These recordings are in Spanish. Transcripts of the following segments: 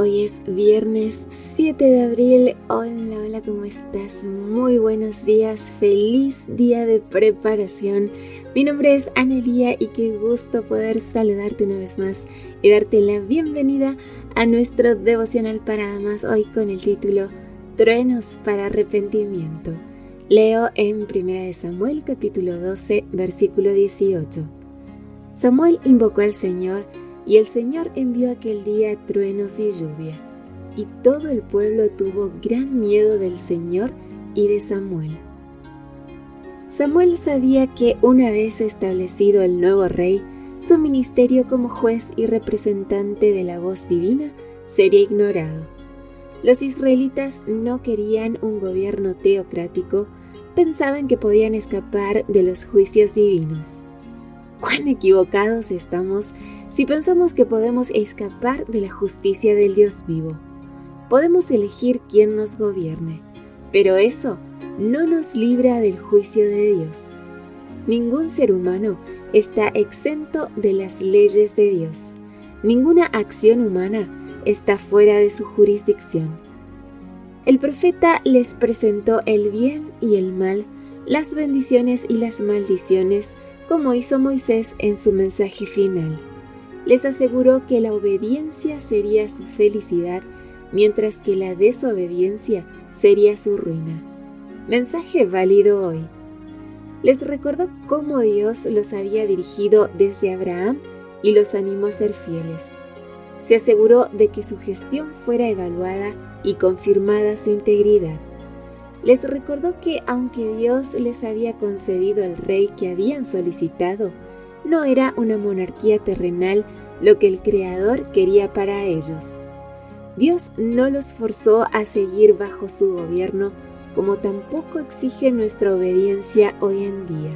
Hoy es viernes 7 de abril. Hola, hola, ¿cómo estás? Muy buenos días. Feliz día de preparación. Mi nombre es Anelía y qué gusto poder saludarte una vez más y darte la bienvenida a nuestro devocional para damas hoy con el título Truenos para arrepentimiento. Leo en 1 Samuel capítulo 12 versículo 18. Samuel invocó al Señor y el Señor envió aquel día truenos y lluvia, y todo el pueblo tuvo gran miedo del Señor y de Samuel. Samuel sabía que una vez establecido el nuevo rey, su ministerio como juez y representante de la voz divina sería ignorado. Los israelitas no querían un gobierno teocrático, pensaban que podían escapar de los juicios divinos. Cuán equivocados estamos si pensamos que podemos escapar de la justicia del Dios vivo. Podemos elegir quién nos gobierne, pero eso no nos libra del juicio de Dios. Ningún ser humano está exento de las leyes de Dios. Ninguna acción humana está fuera de su jurisdicción. El profeta les presentó el bien y el mal, las bendiciones y las maldiciones como hizo Moisés en su mensaje final. Les aseguró que la obediencia sería su felicidad, mientras que la desobediencia sería su ruina. Mensaje válido hoy. Les recordó cómo Dios los había dirigido desde Abraham y los animó a ser fieles. Se aseguró de que su gestión fuera evaluada y confirmada su integridad les recordó que aunque Dios les había concedido el rey que habían solicitado, no era una monarquía terrenal lo que el Creador quería para ellos. Dios no los forzó a seguir bajo su gobierno, como tampoco exige nuestra obediencia hoy en día.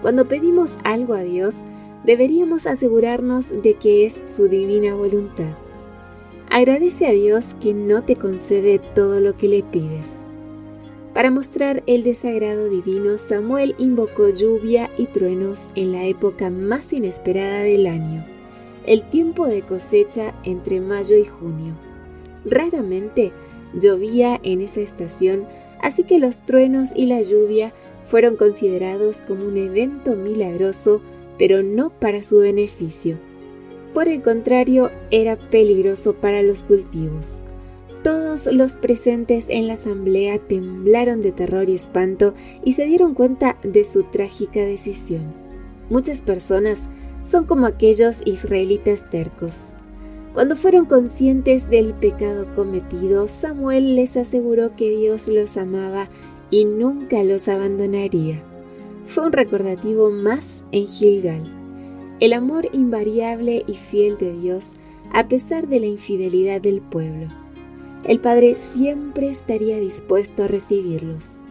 Cuando pedimos algo a Dios, deberíamos asegurarnos de que es su divina voluntad. Agradece a Dios que no te concede todo lo que le pides. Para mostrar el desagrado divino, Samuel invocó lluvia y truenos en la época más inesperada del año, el tiempo de cosecha entre mayo y junio. Raramente llovía en esa estación, así que los truenos y la lluvia fueron considerados como un evento milagroso, pero no para su beneficio. Por el contrario, era peligroso para los cultivos. Los presentes en la asamblea temblaron de terror y espanto y se dieron cuenta de su trágica decisión. Muchas personas son como aquellos israelitas tercos. Cuando fueron conscientes del pecado cometido, Samuel les aseguró que Dios los amaba y nunca los abandonaría. Fue un recordativo más en Gilgal. El amor invariable y fiel de Dios a pesar de la infidelidad del pueblo el Padre siempre estaría dispuesto a recibirlos.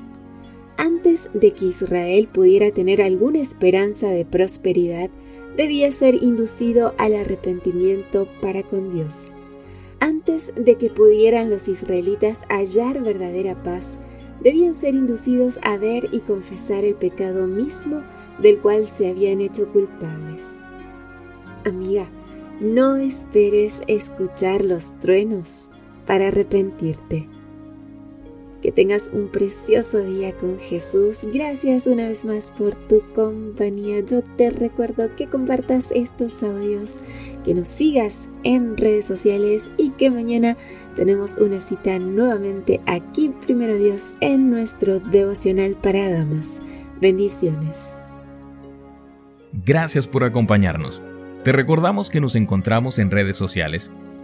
Antes de que Israel pudiera tener alguna esperanza de prosperidad, debía ser inducido al arrepentimiento para con Dios. Antes de que pudieran los israelitas hallar verdadera paz, debían ser inducidos a ver y confesar el pecado mismo del cual se habían hecho culpables. Amiga, no esperes escuchar los truenos para arrepentirte. Que tengas un precioso día con Jesús. Gracias una vez más por tu compañía. Yo te recuerdo que compartas estos audios, que nos sigas en redes sociales y que mañana tenemos una cita nuevamente aquí, primero Dios, en nuestro devocional para damas. Bendiciones. Gracias por acompañarnos. Te recordamos que nos encontramos en redes sociales